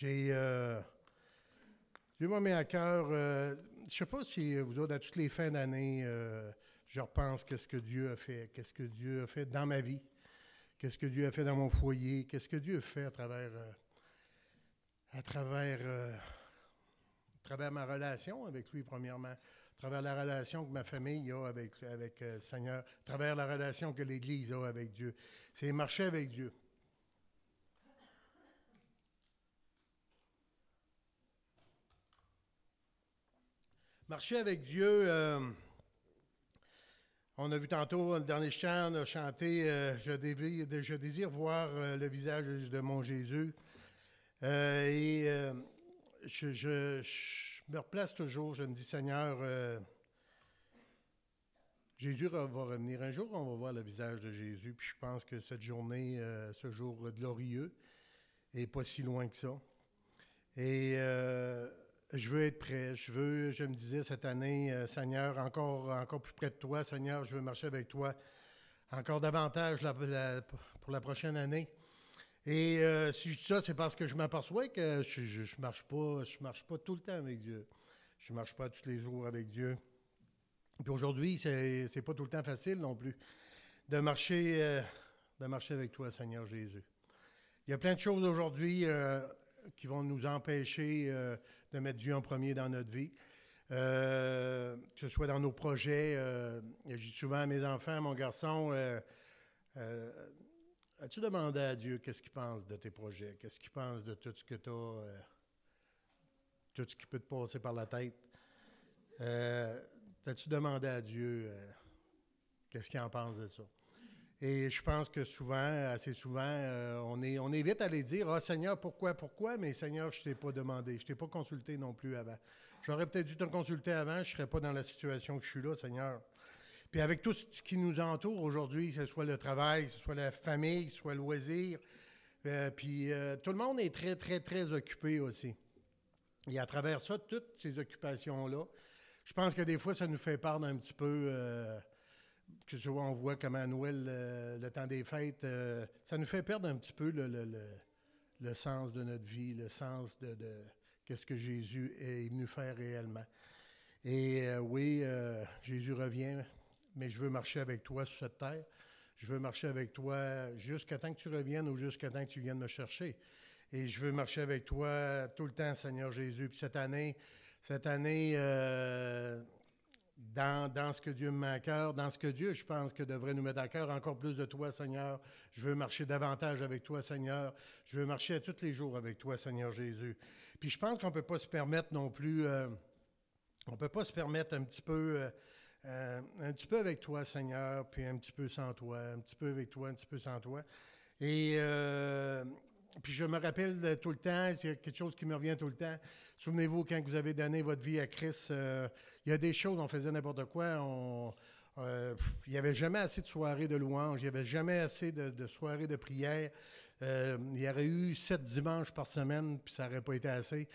J'ai. Euh, Dieu m'a mis à cœur. Euh, je ne sais pas si vous autres, à toutes les fins d'année, euh, je repense qu'est-ce que Dieu a fait, qu'est-ce que Dieu a fait dans ma vie, qu'est-ce que Dieu a fait dans mon foyer, qu'est-ce que Dieu a fait à travers. à travers. à travers ma relation avec lui, premièrement, à travers la relation que ma famille a avec, avec le Seigneur, à travers la relation que l'Église a avec Dieu. C'est marcher avec Dieu. Marcher avec Dieu, euh, on a vu tantôt le dernier chant, on a chanté euh, je, désire, voir euh, le visage de mon Jésus. et je, me replace toujours, je me dis Seigneur, Jésus va revenir un jour, on va voir le visage de Jésus. Puis je pense que cette journée, ce jour glorieux, n'est pas si loin que ça. Et je veux être prêt. Je veux, je me disais cette année, euh, Seigneur, encore, encore plus près de toi. Seigneur, je veux marcher avec toi encore davantage pour la prochaine année. Et euh, si je dis ça, c'est parce que je m'aperçois que je ne marche, pas, je marche pas tout le temps avec Dieu. Je ne marche pas tous les jours avec Dieu. Puis aujourd'hui, c'est n'est pas tout le temps facile non plus de marcher, euh, de marcher avec toi, Seigneur Jésus. Il y a plein de choses aujourd'hui qui vont nous empêcher de mettre Dieu en premier dans notre vie. Euh, que ce soit dans nos projets. Euh, je dis souvent à mes enfants, mon garçon, euh, as-tu demandé à Dieu qu'est-ce qu'il pense de tes projets? Qu'est-ce qu'il pense de tout ce que tu as, tout ce qui peut te passer par la tête? As-tu demandé à Dieu qu'est-ce qu'il en pense de ça? Et je pense que souvent, assez souvent, euh, on, est, on vite à aller dire Ah Seigneur, pourquoi, pourquoi? Mais Seigneur, je ne t'ai pas demandé, je ne t'ai pas consulté non plus avant. J'aurais peut-être dû te consulter avant, je ne serais pas dans la situation que je suis là, Seigneur. Puis avec tout ce qui nous entoure aujourd'hui, que ce soit le travail, que ce soit la famille, que ce soit le loisir, euh, puis euh, tout le monde est très, très, très occupé aussi. Et à travers ça, toutes ces occupations-là, je pense que des fois, ça nous fait perdre un petit peu que ce soit on voit comme à Noël, euh, le temps des fêtes, euh, ça nous fait perdre un petit peu le, sens de notre vie, le sens de, qu'est-ce que Jésus est venu faire réellement. Et euh, oui, Jésus revient, mais je veux marcher avec toi sur cette terre. Je veux marcher avec toi jusqu'à temps que tu reviennes ou jusqu'à temps que tu viennes me chercher. Et je veux marcher avec toi tout le temps, Seigneur Jésus. Puis cette année, cette année, dans, ce que Dieu me met à cœur, dans ce que Dieu, je pense, que devrait nous mettre à cœur, encore plus de toi, Seigneur. Je veux marcher davantage avec toi, Seigneur. Je veux marcher à tous les jours avec toi, Seigneur Jésus. Puis je pense qu'on ne peut pas se permettre non plus, euh, on ne peut pas se permettre un petit peu, euh, euh, un petit peu avec toi, Seigneur, puis un petit peu sans toi, un petit peu avec toi, un petit peu sans toi. Et puis je me rappelle tout le temps, c'est quelque chose qui me revient tout le temps. Souvenez-vous, quand vous avez donné votre vie à Christ, euh, il y a des choses, on faisait n'importe quoi. Euh, il n'y avait jamais assez de soirées de louanges, il n'y avait jamais assez de, soirées de prière. Euh, il y aurait eu sept dimanches par semaine, puis ça n'aurait pas été assez.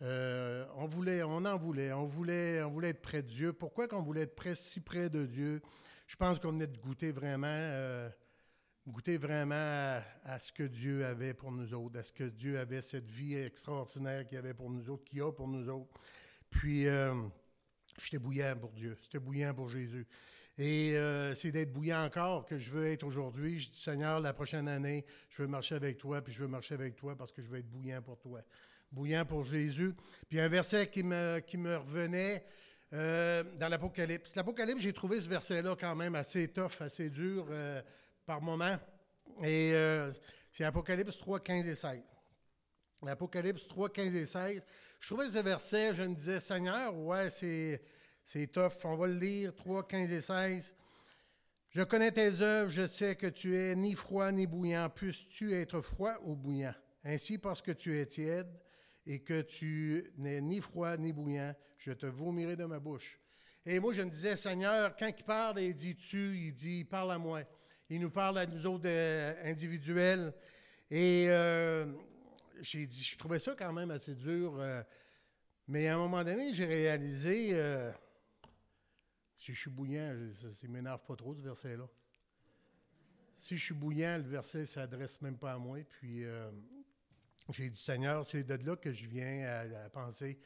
on voulait, on en voulait, on voulait, on voulait être près de Dieu. Pourquoi qu'on voulait être si près de Dieu? Je pense qu'on venait de goûter vraiment goûter vraiment à, ce que Dieu avait pour nous autres, à ce que Dieu avait cette vie extraordinaire qu'il avait pour nous autres, qu'il a pour nous autres. Puis, euh, j'étais bouillant pour Dieu, j'étais bouillant pour Jésus. Et euh, c'est d'être bouillant encore que je veux être aujourd'hui. Je dis, Seigneur, la prochaine année, je veux marcher avec toi, puis je veux marcher avec toi parce que je veux être bouillant pour toi. Bouillant pour Jésus. Puis un verset qui me, revenait euh, dans l'Apocalypse. L'Apocalypse, j'ai trouvé ce verset-là quand même assez tough, assez dur par moment. Et euh, c'est Apocalypse 3, 15 et 16. Apocalypse 3, 15 et 16. Je trouvais ce verset, je me disais, Seigneur, ouais, c'est, c'est tough. On va le lire, 3, 15 et 16. Je connais tes œuvres, je sais que tu es ni froid ni bouillant. Puisses-tu être froid ou bouillant? Ainsi, parce que tu es tiède et que tu n'es ni froid ni bouillant, je te vomirai de ma bouche. Et moi, je me disais, Seigneur, quand il parle, il dit tu, il dit parle à moi. Il nous parle à nous autres euh, individuels. Et euh, j'ai dit, je trouvais ça quand même assez dur. Euh, mais à un moment donné, j'ai réalisé, si je suis bouillant, ça ne m'énerve pas trop ce verset-là. Si je suis bouillant, le verset ne s'adresse même pas à moi. Puis j'ai dit, Seigneur, c'est de là que je viens à, penser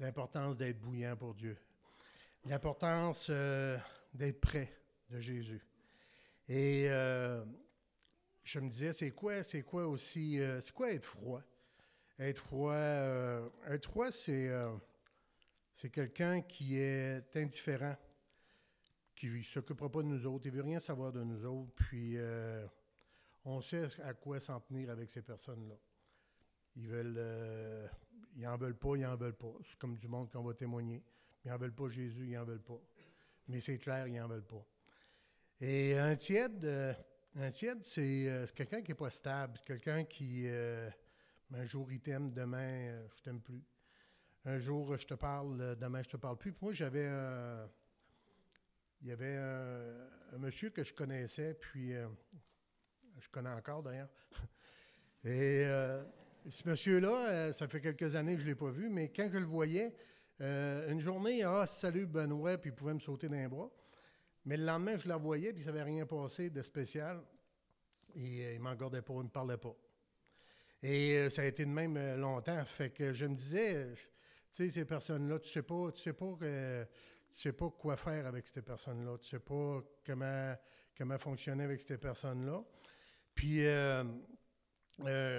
l'importance d'être bouillant pour Dieu, l'importance d'être près de Jésus. Et euh, je me disais, c'est quoi, c'est quoi aussi, euh, c'est quoi être froid? Être froid, être froid, c'est, quelqu'un qui est indifférent, qui ne s'occupera pas de nous autres, il ne veut rien savoir de nous autres, puis on sait à quoi s'en tenir avec ces personnes-là. Ils veulent, euh, ils en veulent pas, ils en veulent pas. C'est comme du monde qu'on va témoigner. Ils en veulent pas Jésus, ils en veulent pas. Mais c'est clair, ils en veulent pas. Et un tiède, euh, un tiède, euh, c'est quelqu'un qui n'est pas stable, quelqu'un qui, un jour il t'aime, demain je t'aime plus. Un jour je te parle, demain je te parle plus. Moi j'avais un, il y avait un, monsieur que je connaissais, puis je connais encore d'ailleurs. Et ce monsieur-là, euh, ça fait quelques années que je ne l'ai pas vu, mais quand je le voyais, euh, une journée, ah, salut Benoît, puis il pouvait me sauter les bras. Mais le lendemain, je la voyais, puis ça n'avait rien passé de spécial. Et euh, il ne m'en pas, il ne me parlait pas. Et ça a été de même longtemps. Fait que je me disais, tu sais, ces personnes-là, tu sais pas, tu sais pas tu sais pas quoi faire avec ces personnes-là. Tu sais pas comment, comment fonctionner avec ces personnes-là. Puis, euh,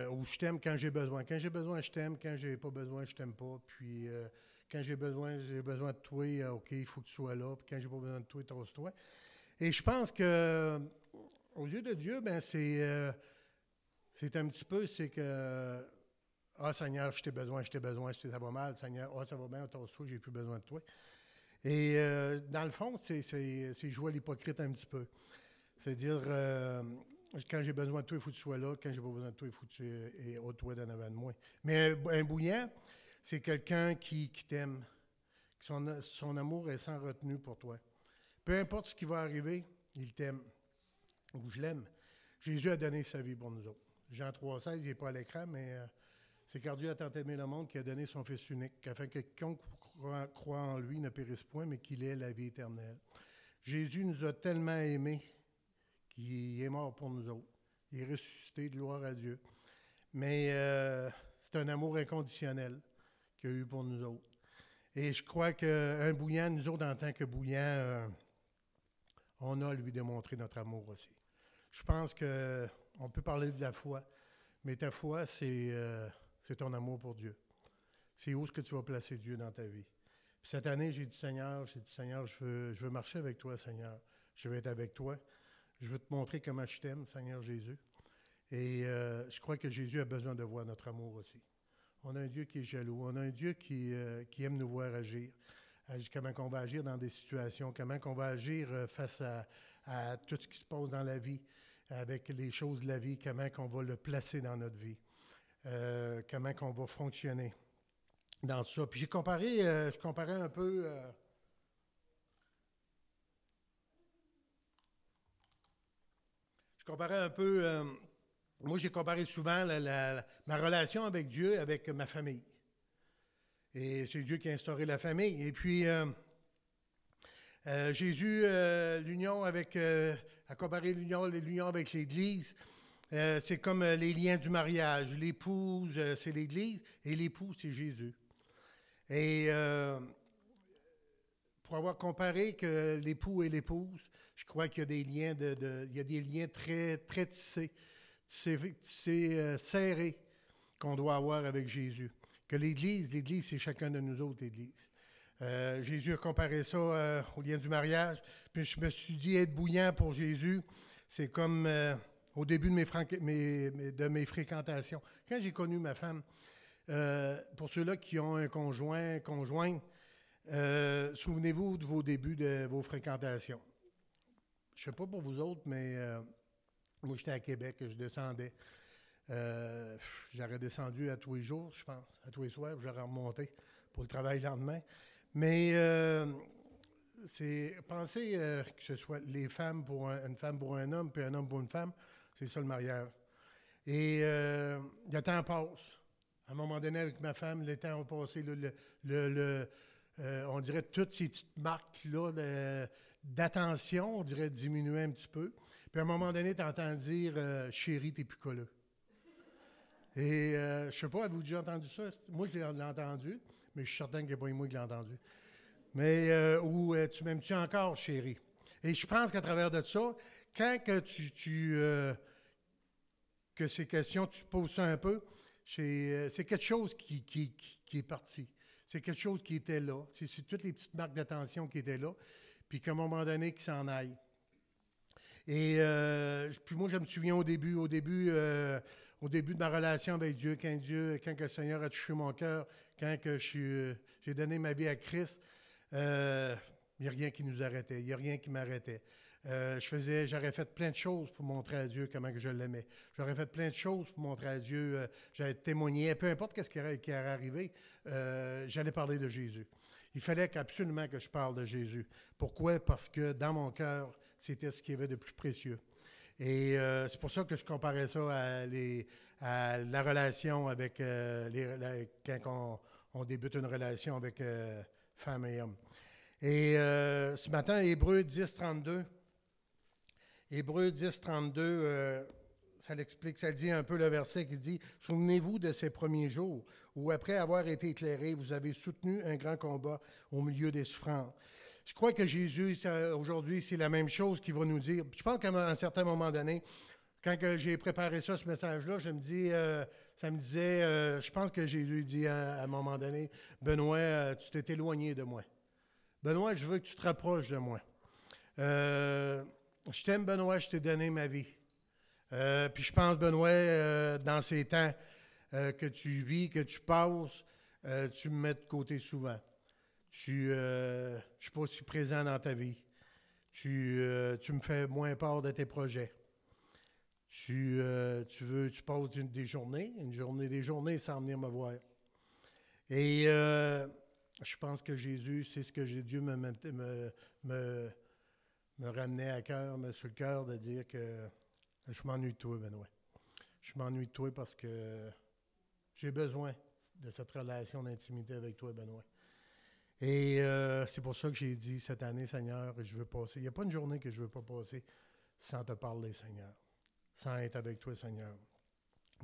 ou je t'aime quand j'ai besoin. Quand j'ai besoin, je t'aime. Quand j'ai pas besoin, je t'aime pas. Puis euh, quand j'ai besoin, j'ai besoin de toi, euh, OK, il faut que tu sois là. Quand j'ai pas besoin de toi, trosse-toi. Et je pense que au lieu de Dieu, ben c'est c'est un petit peu, c'est que Ah Seigneur, je t'ai besoin, je t'ai besoin, ça va mal, Seigneur, ah ça va bien, trosse-toi, j'ai plus besoin de toi. Et dans le fond, c'est jouer à l'hypocrite un petit peu. C'est-à-dire quand j'ai besoin de toi, il faut que tu sois là. Quand j'ai pas besoin de toi, il faut que tu aies au toi d'en avant de moi. Mais un, bouillant, c'est quelqu'un qui, t'aime. Son, amour est sans retenue pour toi. Peu importe ce qui va arriver, il t'aime. Ou je l'aime. Jésus a donné sa vie pour nous autres. Jean 3,16, il n'est pas à l'écran, mais euh, c'est car Dieu a tant aimé le monde qu'il a donné son Fils unique, afin que quiconque croit en lui ne périsse point, mais qu'il ait la vie éternelle. Jésus nous a tellement aimés il est mort pour nous autres. Il est ressuscité, gloire à Dieu. Mais euh, c'est un amour inconditionnel eu pour nous autres. Et je crois qu'un bouillant, nous autres, en tant que bouillant, euh, on a à lui démontrer notre amour aussi. Je pense qu'on peut parler de la foi, mais ta foi, euh, c'est ton amour pour Dieu. C'est où est-ce que tu vas placer Dieu dans ta vie. cette année, j'ai dit, Seigneur, j'ai dit, Seigneur, je veux, je veux marcher avec toi, Seigneur. Je veux être avec toi. Je veux te montrer comment je t'aime, Seigneur Jésus. Et euh, je crois que Jésus a besoin de voir notre amour aussi. On a un Dieu qui est jaloux. On a un Dieu qui, euh, aime nous voir agir. Comment on va agir dans des situations, comment on va agir euh, face à, tout ce qui se passe dans la vie, avec les choses de la vie, comment on va le placer dans notre vie, comment on va fonctionner dans ça. Puis j'ai comparé, je comparais un peu comparais un peu. Euh, moi, j'ai comparé souvent ma relation avec Dieu avec ma famille. Et c'est Dieu qui a instauré la famille. Et puis, euh, euh, Jésus, l'union avec, a comparé l'union, l'union avec l'Église. c'est comme les liens du mariage. L'épouse, c'est l'Église, et l'époux, c'est Jésus. Et pour avoir comparé que l'époux et l'épouse, je crois qu'il y a des liens, de, il y a des liens très, très tissés, tissés, euh, serrés qu'on doit avoir avec Jésus. Que l'Église, l'Église, c'est chacun de nous autres, l'Église. Euh, Jésus a comparé ça euh, au lien du mariage. Puis je me suis dit, être bouillant pour Jésus, c'est comme au début de mes, fréquentations. Quand j'ai connu ma femme, pour ceux-là qui ont un conjoint, conjointe, souvenez-vous de vos débuts de vos fréquentations. Je sais pas pour vous autres, mais moi, j'étais à Québec, je descendais. Euh, j'aurais descendu à tous les jours, je pense, à tous les soirs, j'aurais remonté pour le travail le lendemain. Mais euh, c'est penser que ce soit les femmes pour une femme pour un homme, puis un homme pour une femme, c'est ça le mariage. Et le temps passe. À un moment donné, avec ma femme, le temps a passé. On dirait toutes ces petites marques-là d'attention, on dirait, diminuer un petit peu. Puis à un moment donné, tu entends dire euh, Chérie, t'es plus colleux. Et euh, je sais pas, avez-vous déjà entendu ça? Moi, je l'ai entendu, mais je suis certain qu'il n'y a pas moi qui l'ai entendu. Mais, euh, ou tu m'aimes-tu encore, chérie? Et je pense qu'à travers de ça, quand que tu, tu que ces questions, tu poses ça un peu, c'est quelque chose qui, qui, qui est parti. C'est quelque chose qui était là. C'est toutes les petites marques d'attention qui étaient là. Puis qu'à un moment donné, qu'il s'en aille. Et euh, puis moi, je me souviens au début, au début, euh, au début de ma relation avec Dieu, quand Dieu, quand le Seigneur a touché mon cœur, quand que j'ai donné ma vie à Christ, euh, il n'y a rien qui nous arrêtait, il n'y a rien qui m'arrêtait. je faisais, j'aurais fait plein de choses pour montrer à Dieu comment que je l'aimais. J'aurais fait plein de choses pour montrer à Dieu. j'allais témoigner, peu importe ce qui allait, qui arriver, j'allais parler de Jésus. Il fallait absolument que je parle de Jésus. Pourquoi? Parce que dans mon cœur, c'était ce qu'il y avait de plus précieux. Et euh, c'est pour ça que je comparais ça à, la relation avec euh, quand on, débute une relation avec euh, femme et homme. Et ce matin, Hébreu 10, 32. Hébreu 10, 32, ça l'explique, ça dit un peu le verset qui dit Souvenez-vous de ces premiers jours où, après avoir été éclairé, vous avez soutenu un grand combat au milieu des souffrances. Je crois que Jésus, aujourd'hui, c'est la même chose qu'il va nous dire. Je pense qu'à un certain moment donné, quand j'ai préparé ça, ce message-là, je me dis, euh, ça me disait, euh, je pense que Jésus dit à, un moment donné, Benoît, euh, tu t'es éloigné de moi. Benoît, je veux que tu te rapproches de moi. je t'aime, Benoît, je t'ai donné ma vie. puis je pense, Benoît, dans ces temps que tu vis, que tu passes, tu me mets de côté souvent. Tu, euh, je suis pas aussi présent dans ta vie. Tu, euh, tu me fais moins peur de tes projets. Tu, euh, tu veux, tu passes une, des journées, une journée, des journées sans venir me voir. Et je pense que Jésus, c'est ce que Dieu me, me, me, me ramenait à cœur, sur le cœur, de dire que je m'ennuie de toi, Benoît. Je m'ennuie de toi parce que j'ai besoin de cette relation d'intimité avec toi, Benoît. Et euh, c'est pour ça que j'ai dit cette année, Seigneur, je veux passer. Il n'y a pas une journée que je ne veux pas passer sans te parler, Seigneur, sans être avec toi, Seigneur.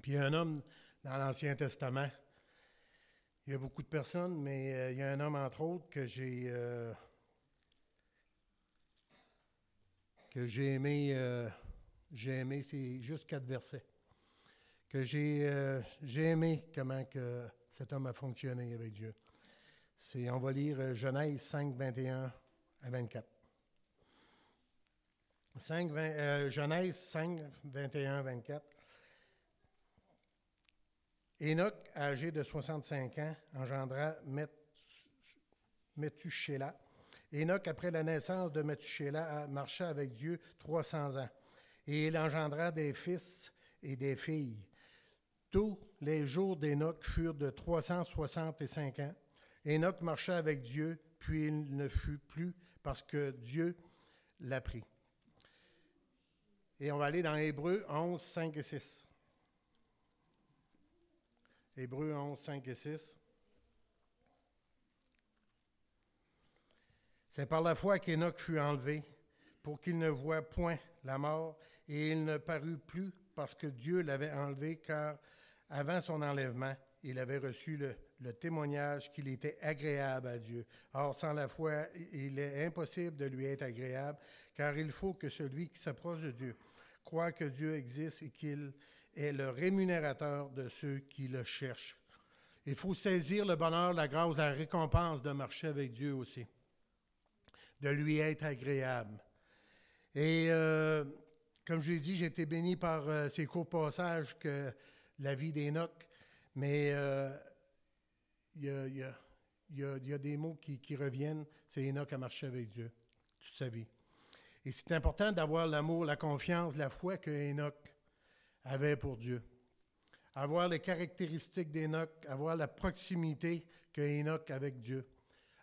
Puis il y a un homme dans l'Ancien Testament, il y a beaucoup de personnes, mais euh, il y a un homme, entre autres, que j'ai euh, que j'ai aimé, j'ai aimé, c'est juste quatre versets, que j'ai, aimé comment que cet homme a fonctionné avec Dieu. C'est, on va lire euh, Genèse 5, 21 à 24. 5, euh, Genèse 5, 21 à 24. Enoch, âgé de 65 ans, engendra Methuselah. Enoch, après la naissance de Methuselah, marcha avec Dieu 300 ans. Et il engendra des fils et des filles. Tous les jours d'Enoch furent de 365 ans. Enoch marcha avec Dieu, puis il ne fut plus parce que Dieu l'a pris. Et on va aller dans Hébreu 11, 5 et 6. Hébreu 11, 5 et 6. C'est par la foi qu'Enoch fut enlevé pour qu'il ne voie point la mort, et il ne parut plus parce que Dieu l'avait enlevé, car avant son enlèvement, il avait reçu le, le témoignage qu'il était agréable à Dieu. Or, sans la foi, il est impossible de lui être agréable, car il faut que celui qui s'approche de Dieu croit que Dieu existe et qu'il est le rémunérateur de ceux qui le cherchent. Il faut saisir le bonheur, la grâce, la récompense de marcher avec Dieu aussi, de lui être agréable. Et euh, comme je l'ai dit, j'ai été béni par euh, ces courts passages que la vie d'Enoch, mais euh, il y a, des mots qui, reviennent. C'est Enoch a marché avec Dieu toute sa vie. Et c'est important d'avoir l'amour, la confiance, la foi que Enoch avait pour Dieu. Avoir les caractéristiques d'Enoch, avoir la proximité que Enoch avec Dieu.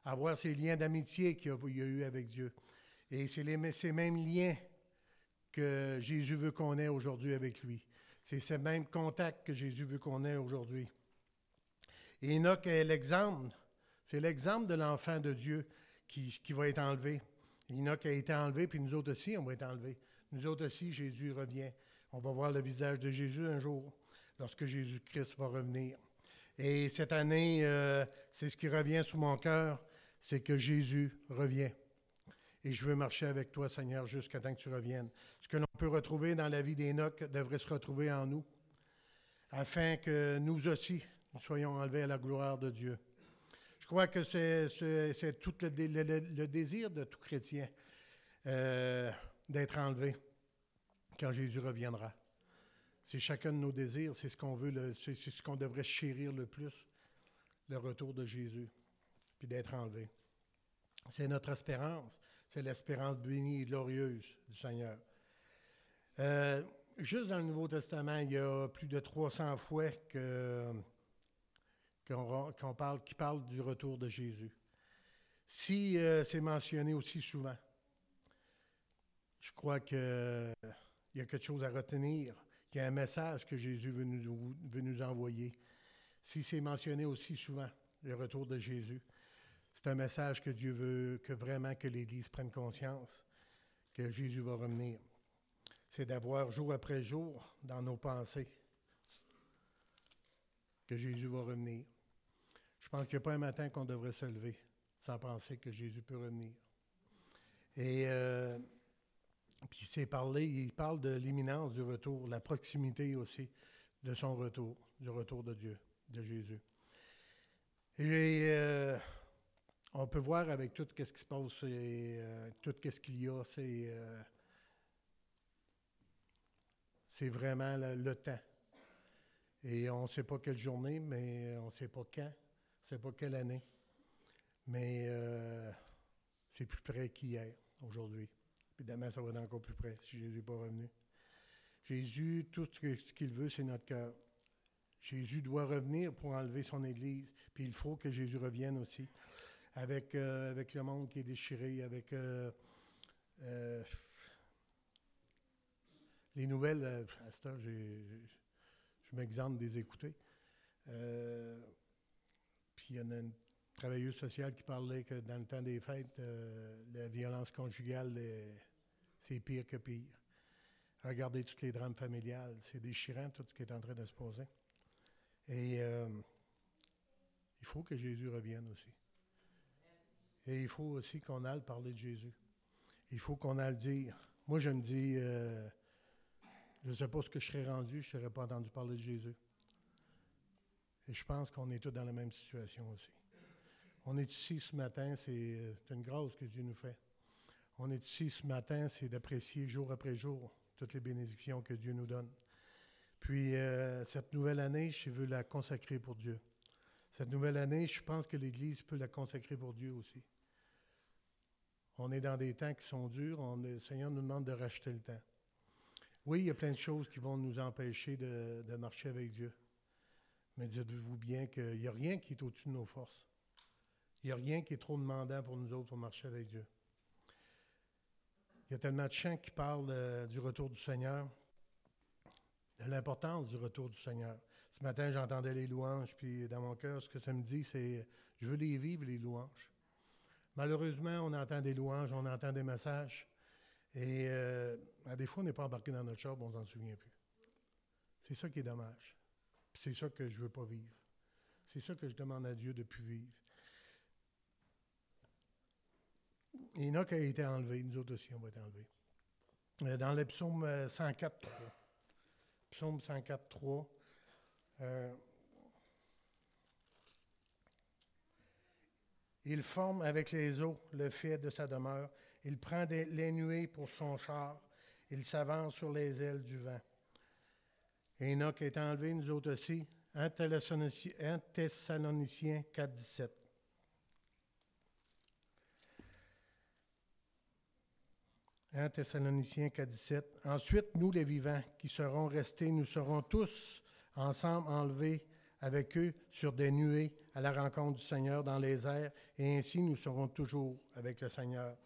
Avoir ces liens d'amitié qu'il a eu avec Dieu. Et c'est ces mêmes liens que Jésus veut qu'on ait aujourd'hui avec lui. C'est ces mêmes contacts que Jésus veut qu'on ait aujourd'hui. Enoch est l'exemple. C'est l'exemple de l'enfant de Dieu qui, va être enlevé. Enoch a été enlevé, puis nous autres aussi, on va être enlevés. Nous autres aussi, Jésus revient. On va voir le visage de Jésus un jour. lorsque Jésus-Christ va revenir. Et cette année, euh, c'est ce qui revient sous mon cœur, c'est que Jésus revient. Et je veux marcher avec toi, Seigneur, jusqu'à temps que tu reviennes. Ce que l'on peut retrouver dans la vie d'Enoch devrait se retrouver en nous, afin que nous aussi, nous soyons enlevés à la gloire de Dieu. Je crois que c'est tout le, désir de tout chrétien euh, d'être enlevé quand Jésus reviendra. C'est chacun de nos désirs, c'est ce qu'on veut, c'est ce qu'on devrait chérir le plus, le retour de Jésus, puis d'être enlevé. C'est notre espérance, c'est l'espérance bénie et glorieuse du Seigneur. Euh, juste dans le Nouveau Testament, il y a plus de 300 fois que, parle, qui parle du retour de Jésus. Si euh, c'est mentionné aussi souvent, je crois qu'il y a quelque chose à retenir qu'il y a un message que Jésus veut nous, veut nous envoyer. Si c'est mentionné aussi souvent, le retour de Jésus, c'est un message que Dieu veut que vraiment que l'Église prenne conscience que Jésus va revenir. C'est d'avoir jour après jour dans nos pensées que Jésus va revenir. Je pense qu'il n'y a pas un matin qu'on devrait se lever sans penser que Jésus peut revenir. Et euh, puis c'est parlé, il parle de l'imminence du retour, la proximité aussi de son retour, du retour de Dieu, de Jésus. Et euh, on peut voir avec tout ce qui se passe et euh, tout ce qu'il y a, c'est euh, c'est vraiment le, temps. Et on ne sait pas quelle journée, mais on ne sait pas quand, sait pas quelle année. Mais c'est plus près qu'hier, aujourd'hui. Puis demain, ça va être encore plus près si Jésus n'est pas revenu. Jésus, tout ce qu'il veut, c'est notre cœur. Jésus doit revenir pour enlever son Église. Puis il faut que Jésus revienne aussi. Avec, euh, avec le monde qui est déchiré, avec euh, euh, les nouvelles, à ce temps, je m'exemple des écouter. Il y en a une travailleuse sociale qui parlait que dans le temps des fêtes, la violence conjugale c'est pire que pire. Regardez toutes les drames familiales, c'est déchirant tout ce qui est en train de se poser. Et euh, il faut que Jésus revienne aussi. Et il faut aussi qu'on aille parler de Jésus. Il faut qu'on aille dire. Moi, je me dis, euh, je ne sais pas ce que je serais rendu, je ne serais pas entendu parler de Jésus. Et je pense qu'on est tous dans la même situation aussi. On est ici ce matin, c'est une grâce que Dieu nous fait. On est ici ce matin, c'est d'apprécier jour après jour toutes les bénédictions que Dieu nous donne. Puis euh, cette nouvelle année, je veux la consacrer pour Dieu. Cette nouvelle année, je pense que l'Église peut la consacrer pour Dieu aussi. On est dans des temps qui sont durs. Le Seigneur nous demande de racheter le temps. Oui, il y a plein de choses qui vont nous empêcher de marcher avec Dieu. Mais dites-vous bien qu'il n'y a rien qui est au-dessus de nos forces. Il n'y a rien qui est trop demandant pour nous autres pour marcher avec Dieu. Il y a tellement de chants qui parlent du retour du Seigneur, de l'importance du retour du Seigneur. Ce matin, j'entendais les louanges, puis dans mon cœur, ce que ça me dit, c'est je veux les vivre, les louanges. Malheureusement, on entend des louanges, on entend des messages, et euh, à des fois, on n'est pas embarqué dans notre chambre, on s'en souvient plus. C'est ça qui est dommage. C'est ça que je ne veux pas vivre. C'est ça que je demande à Dieu de plus vivre. Enoch a été enlevé, nous autres aussi, on va être enlevés. Euh, dans le psaume 104, euh, psaume 104, 3, euh, il forme avec les eaux le fait de sa demeure. Il prend les nuées pour son char. Il s'avance sur les ailes du vent. Enoch est enlevé, nous autres aussi. 1 Thessaloniciens 4, 17. 1 Thessaloniciens 4, 17. Ensuite, nous les vivants qui serons restés, nous serons tous ensemble enlevés avec eux sur des nuées à la rencontre du Seigneur dans les airs, et ainsi nous serons toujours avec le Seigneur.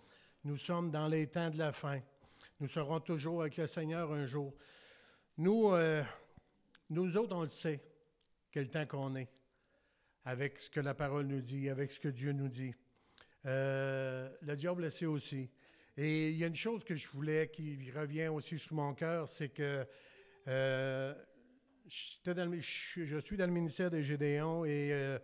Nous sommes dans les temps de la fin. Nous serons toujours avec le Seigneur un jour. Nous, euh, nous autres, on le sait, quel temps qu'on est, avec ce que la parole nous dit, avec ce que Dieu nous dit. Euh, le diable le sait aussi. Et il y a une chose que je voulais qui revient aussi sur mon cœur, c'est que euh, je, suis dans le ministère des Gédéons et euh,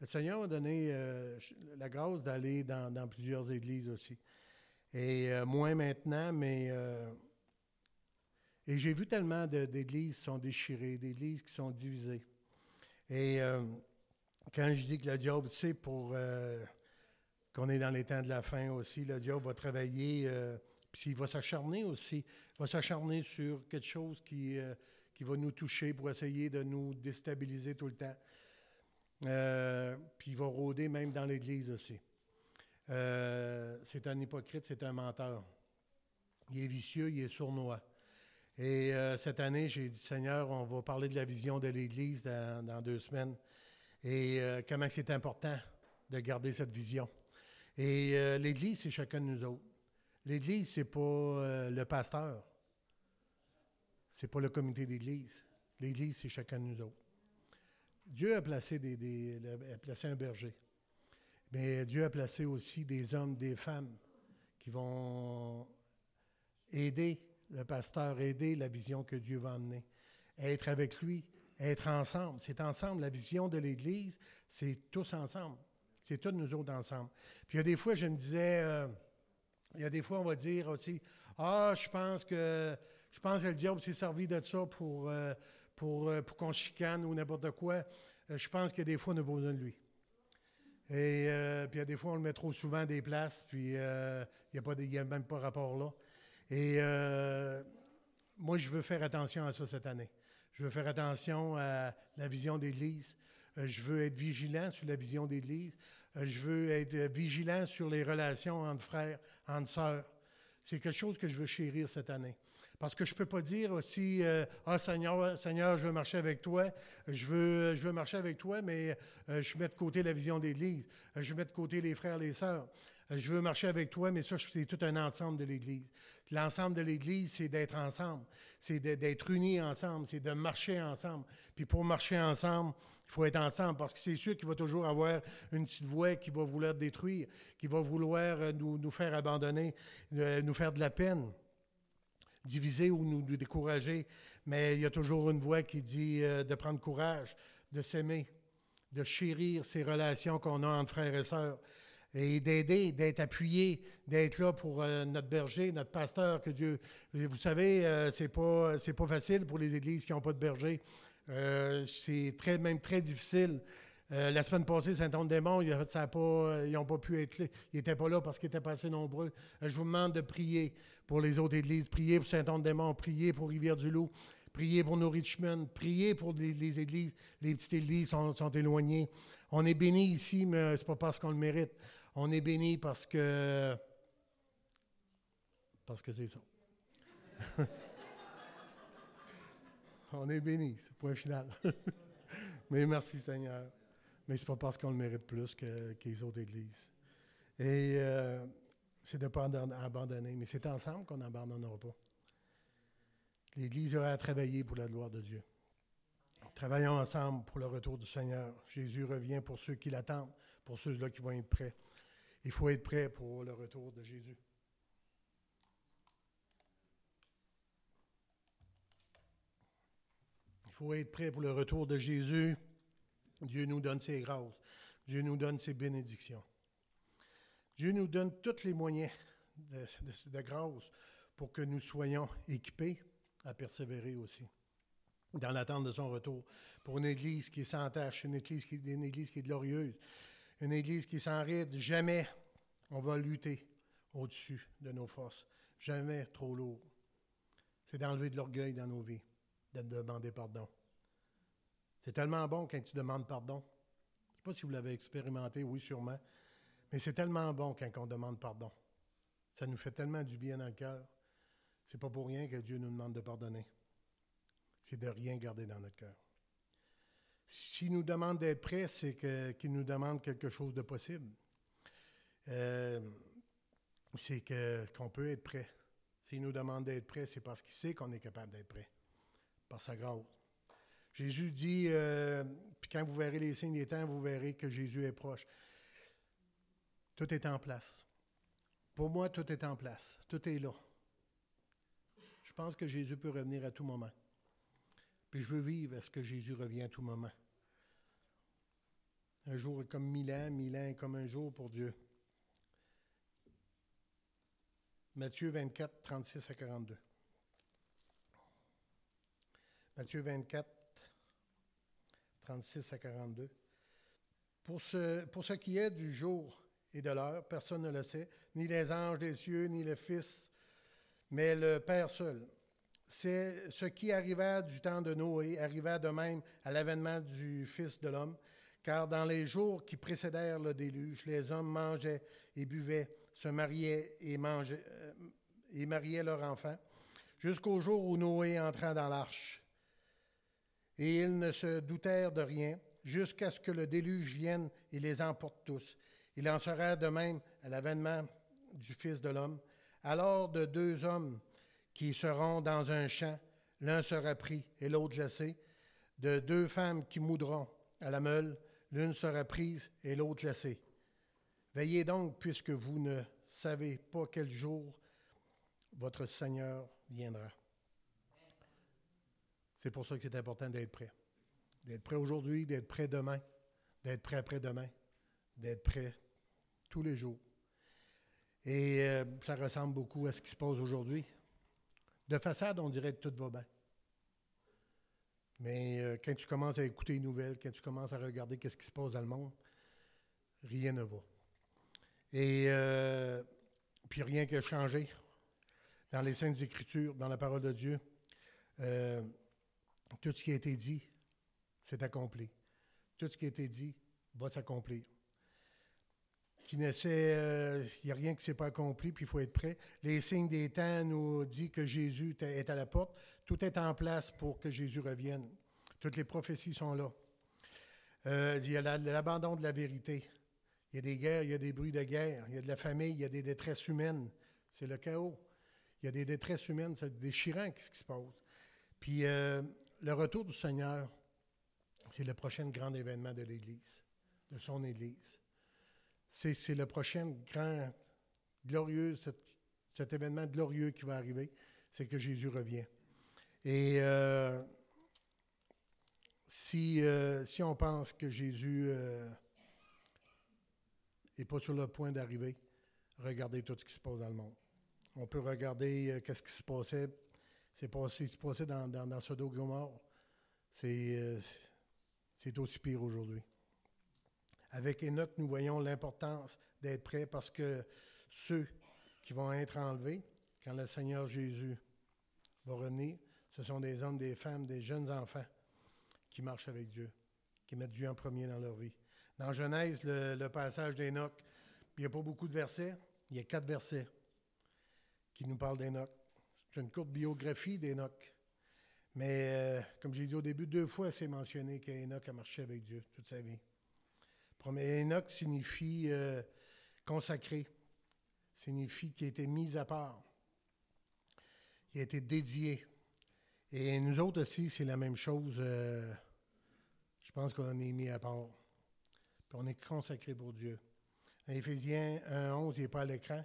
le Seigneur m'a donné euh, la grâce d'aller dans, plusieurs églises aussi. Et moins maintenant, mais... et j'ai vu tellement d'églises qui sont déchirées, d'églises qui sont divisées. Et quand je dis que le diable, tu pour qu'on est dans les temps de la fin aussi, le diable va travailler puis il va s'acharner aussi. Il va s'acharner sur quelque chose qui, euh, qui va nous toucher pour essayer de nous déstabiliser tout le temps. Euh, puis il va rôder même dans l'Église aussi. Euh, c'est un hypocrite, c'est un menteur. Il est vicieux, il est sournois. Et cette année, j'ai dit, Seigneur, on va parler de la vision de l'Église dans, deux semaines et comment c'est important de garder cette vision. Et l'Église, c'est chacun de nous autres. L'Église, ce n'est pas euh, le pasteur. Ce n'est pas le comité d'Église. L'Église, c'est chacun de nous autres. Dieu a placé, des, a placé un berger. Mais Dieu a placé aussi des hommes, des femmes qui vont aider le pasteur, aider la vision que Dieu va emmener. Être avec lui, être ensemble. C'est ensemble. La vision de l'Église, c'est tous ensemble. C'est tous nous autres ensemble. Puis il y a des fois, je me disais, euh, il y a des fois, on va dire aussi Ah, je pense que je pense que le diable s'est servi de ça pour, euh, pour, euh, pour qu'on chicane ou n'importe quoi. Je pense que des fois, on a besoin de lui. Et puis, il y a des fois, on le met trop souvent des places, puis il n'y a, a même pas rapport là. Et moi, je veux faire attention à ça cette année. Je veux faire attention à la vision d'Église. je veux être vigilant sur la vision d'Église. je veux être vigilant sur les relations entre frères, entre sœurs. C'est quelque chose que je veux chérir cette année. Parce que je ne peux pas dire aussi, euh, ah Seigneur, Seigneur, je veux marcher avec toi, je veux, je veux marcher avec toi, mais euh, je mets de côté la vision d'Église, je mets de côté les frères, les sœurs. Je veux marcher avec toi, mais ça, c'est tout un ensemble de l'Église. L'ensemble de l'Église, c'est d'être ensemble, c'est d'être unis ensemble, c'est de marcher ensemble. Puis pour marcher ensemble, il faut être ensemble parce que c'est sûr qu'il va toujours avoir une petite voix qui va vouloir détruire, qui va vouloir euh, nous, faire abandonner, euh, nous faire de la peine, diviser ou nous, décourager. Mais il y a toujours une voix qui dit euh, de prendre courage, de s'aimer, de chérir ces relations qu'on a entre frères et sœurs et d'aider, d'être appuyé, d'être là pour notre berger, notre pasteur, que Dieu. Vous savez, c'est pas c'est pas facile pour les églises qui n'ont pas de berger. Euh, c'est très, même très difficile. Euh, la semaine passée, Saint-Anne-des-Monts, ils n'ont pas pu être. Ils n'étaient pas là parce qu'ils étaient pas assez nombreux. Euh, je vous demande de prier pour les autres églises, prier pour Saint-Anne-des-Monts, prier pour Rivière-du-Loup, prier pour nos Richmond, prier pour les, églises. Les petites églises sont, sont éloignées. On est béni ici, mais ce n'est pas parce qu'on le mérite. On est béni parce que. Parce que c'est ça. On est béni, c'est point final. Mais merci Seigneur. Mais ce n'est pas parce qu'on le mérite plus que, les autres églises. Et euh, c'est de ne pas abandonner, mais c'est ensemble qu'on n'abandonnera pas. L'Église aura à travailler pour la gloire de Dieu. Travaillons ensemble pour le retour du Seigneur. Jésus revient pour ceux qui l'attendent, pour ceux-là qui vont être prêts. Il faut être prêt pour le retour de Jésus. Il faut être prêt pour le retour de Jésus. Dieu nous donne ses grâces. Dieu nous donne ses bénédictions. Dieu nous donne tous les moyens de, grâce pour que nous soyons équipés à persévérer aussi dans l'attente de son retour. Pour une Église qui une Église qui, une église qui est glorieuse, une Église qui s'enride, jamais on va lutter au-dessus de nos forces. Jamais trop lourd. C'est d'enlever de l'orgueil dans nos vies de demander pardon. C'est tellement bon quand tu demandes pardon. Je ne sais pas si vous l'avez expérimenté, oui, sûrement. Mais c'est tellement bon quand on demande pardon. Ça nous fait tellement du bien dans le cœur. C'est pas pour rien que Dieu nous demande de pardonner. C'est de rien garder dans notre cœur. S'il nous demande d'être prêts, c'est qu'il nous demande quelque chose de possible. Euh, c'est qu'on peut être prêt. S'il nous demande d'être prêt, c'est parce qu'il sait qu'on est capable d'être prêt par sa grâce. Jésus dit, euh, puis quand vous verrez les signes des temps, vous verrez que Jésus est proche. Tout est en place. Pour moi, tout est en place. Tout est là. Je pense que Jésus peut revenir à tout moment. Puis je veux vivre à ce que Jésus revient à tout moment. Un jour est comme mille ans, mille ans est comme un jour pour Dieu. Matthieu 24, 36 à 42. Matthieu 24, 36 à 42. Pour ce, pour ce qui est du jour et de l'heure, personne ne le sait, ni les anges des cieux, ni le Fils, mais le Père seul. C'est ce qui arriva du temps de Noé, arriva de même à l'avènement du Fils de l'homme, car dans les jours qui précédèrent le déluge, les hommes mangeaient et buvaient, se mariaient et, mangeaient, euh, et mariaient leurs enfants, jusqu'au jour où Noé entra dans l'arche. Et ils ne se doutèrent de rien, jusqu'à ce que le déluge vienne et les emporte tous. Il en sera de même à l'avènement du Fils de l'homme. Alors de deux hommes qui seront dans un champ, l'un sera pris et l'autre laissé, de deux femmes qui moudront à la meule, l'une sera prise et l'autre laissée. Veillez donc, puisque vous ne savez pas quel jour votre Seigneur viendra. C'est pour ça que c'est important d'être prêt. D'être prêt aujourd'hui, d'être prêt demain, d'être prêt après-demain, d'être prêt tous les jours. Et euh, ça ressemble beaucoup à ce qui se passe aujourd'hui. De façade, on dirait que tout va bien. Mais euh, quand tu commences à écouter les nouvelles, quand tu commences à regarder qu'est-ce qui se passe dans le monde, rien ne va. Et euh, puis rien qui a changé dans les Saintes Écritures, dans la parole de Dieu. tout ce qui a été dit, c'est accompli. Tout ce qui a été dit va s'accomplir. Il n'y a rien qui ne s'est pas accompli, puis il faut être prêt. Les signes des temps nous disent que Jésus est à la porte. Tout est en place pour que Jésus revienne. Toutes les prophéties sont là. Euh, il y a l'abandon de la vérité. Il y a des guerres, il y a des bruits de guerre, il y a de la famille, il y a des détresses humaines. C'est le chaos. Il y a des détresses humaines, c'est déchirant ce qui se passe. Puis euh, le retour du Seigneur, c'est le prochain grand événement de l'Église, de son Église. C'est le prochain grand, glorieux, cet, événement glorieux qui va arriver, c'est que Jésus revient. Et euh, si, euh, si on pense que Jésus n'est euh, pas sur le point d'arriver, regardez tout ce qui se passe dans le monde. On peut regarder qu'est-ce qui se passait. C'est passé, se passait dans, dans, dans Sodome c'est aussi pire aujourd'hui. Avec Enoch, nous voyons l'importance d'être prêt parce que ceux qui vont être enlevés quand le Seigneur Jésus va revenir, ce sont des hommes, des femmes, des jeunes enfants qui marchent avec Dieu, qui mettent Dieu en premier dans leur vie. Dans Genèse, le, passage d'Enoch, il n'y a pas beaucoup de versets, il y a quatre versets qui nous parlent d'Enoch. C'est une courte biographie d'Enoch. Mais euh, comme j'ai dit au début, deux fois c'est mentionné qu'Enoch a marché avec Dieu toute sa vie. Premier, Enoch signifie euh, consacré, signifie qu'il a été mis à part. Il a été dédié. Et nous autres aussi, c'est la même chose. Euh, je pense qu'on est mis à part. Puis on est consacré pour Dieu. Dans Éphésiens 1.11, il n'est pas à l'écran.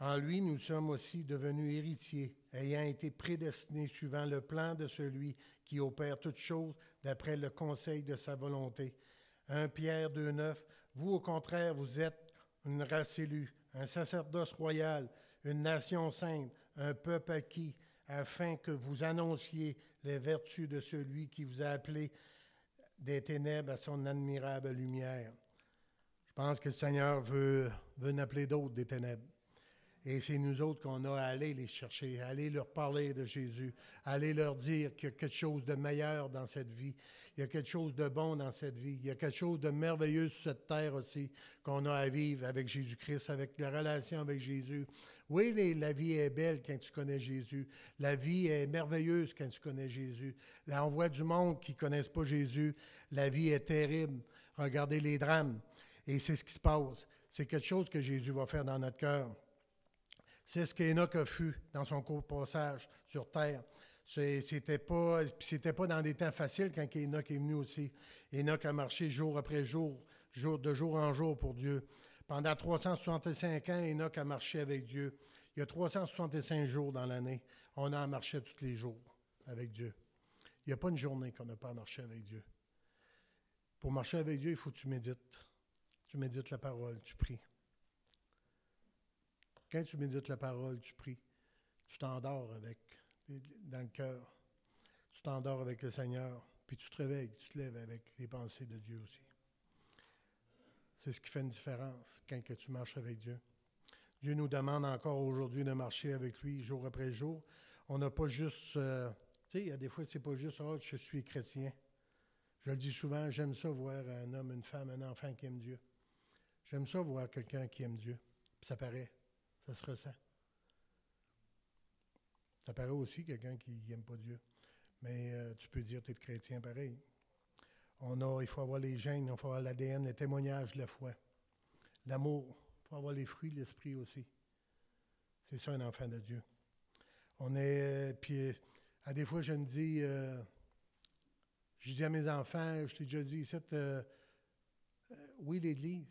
En lui, nous sommes aussi devenus héritiers, ayant été prédestinés suivant le plan de celui qui opère toutes choses d'après le conseil de sa volonté. 1 Pierre 2.9, vous au contraire, vous êtes une race élue, un sacerdoce royal, une nation sainte, un peuple acquis, afin que vous annonciez les vertus de celui qui vous a appelé des ténèbres à son admirable lumière. Je pense que le Seigneur veut, veut d'autres des ténèbres. Et c'est nous autres qu'on a à aller les chercher, à aller leur parler de Jésus, à aller leur dire qu'il y a quelque chose de meilleur dans cette vie, il y a quelque chose de bon dans cette vie, il y a quelque chose de merveilleux sur cette terre aussi qu'on a à vivre avec Jésus-Christ, avec la relation avec Jésus. Oui, la vie est belle quand tu connais Jésus. La vie est merveilleuse quand tu connais Jésus. Là, on voit du monde qui ne connaissent pas Jésus. La vie est terrible. Regardez les drames. Et c'est ce qui se passe. C'est quelque chose que Jésus va faire dans notre cœur. C'est ce qu'Enoch a fui dans son court passage sur terre. C'était pas, pas dans des temps faciles quand Enoch est venu aussi. Enoch a marché jour après jour, jour de jour en jour pour Dieu. Pendant 365 ans, Enoch a marché avec Dieu. Il y a 365 jours dans l'année. On a marché tous les jours avec Dieu. Il n'y a pas une journée qu'on n'a pas marché avec Dieu. Pour marcher avec Dieu, il faut que tu médites. Tu médites la parole, tu pries. Quand tu médites la parole, tu pries. Tu t'endors avec, dans le cœur. Tu t'endors avec le Seigneur. Puis tu te réveilles, tu te lèves avec les pensées de Dieu aussi. C'est ce qui fait une différence quand que tu marches avec Dieu. Dieu nous demande encore aujourd'hui de marcher avec lui jour après jour. On n'a pas juste, euh, tu sais, il y a des fois, c'est pas juste, oh, je suis chrétien. Je le dis souvent, j'aime ça voir un homme, une femme, un enfant qui aime Dieu. J'aime ça voir quelqu'un qui aime Dieu. Puis ça paraît, ça se ressent. Ça paraît aussi quelqu'un qui n'aime pas Dieu. Mais euh, tu peux dire tu es chrétien pareil. On a, il faut avoir les gènes, il faut avoir l'ADN, le témoignage la foi. L'amour, il faut avoir les fruits de l'esprit aussi. C'est ça un enfant de Dieu. On est. Puis à des fois, je me dis. Euh, je dis à mes enfants, je t'ai déjà dit euh, oui, l'Église.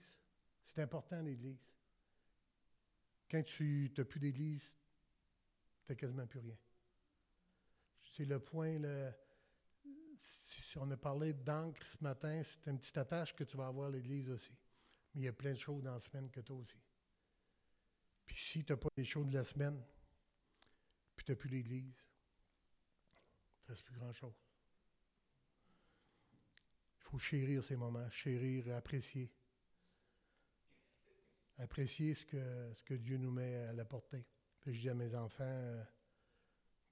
C'est important, l'Église. Quand tu n'as plus d'Église, tu n'as quasiment plus rien. C'est le point, le, on a parlé d'encre ce matin, c'est une petite attache que tu vas avoir à l'Église aussi. Mais il y a plein de choses dans la semaine que toi aussi. Puis si tu n'as pas les choses de la semaine, puis tu n'as plus l'Église, il ne reste plus grand-chose. Il faut chérir ces moments, chérir, apprécier. Apprécier ce que, ce que Dieu nous met à la portée. Je dis à mes enfants, euh,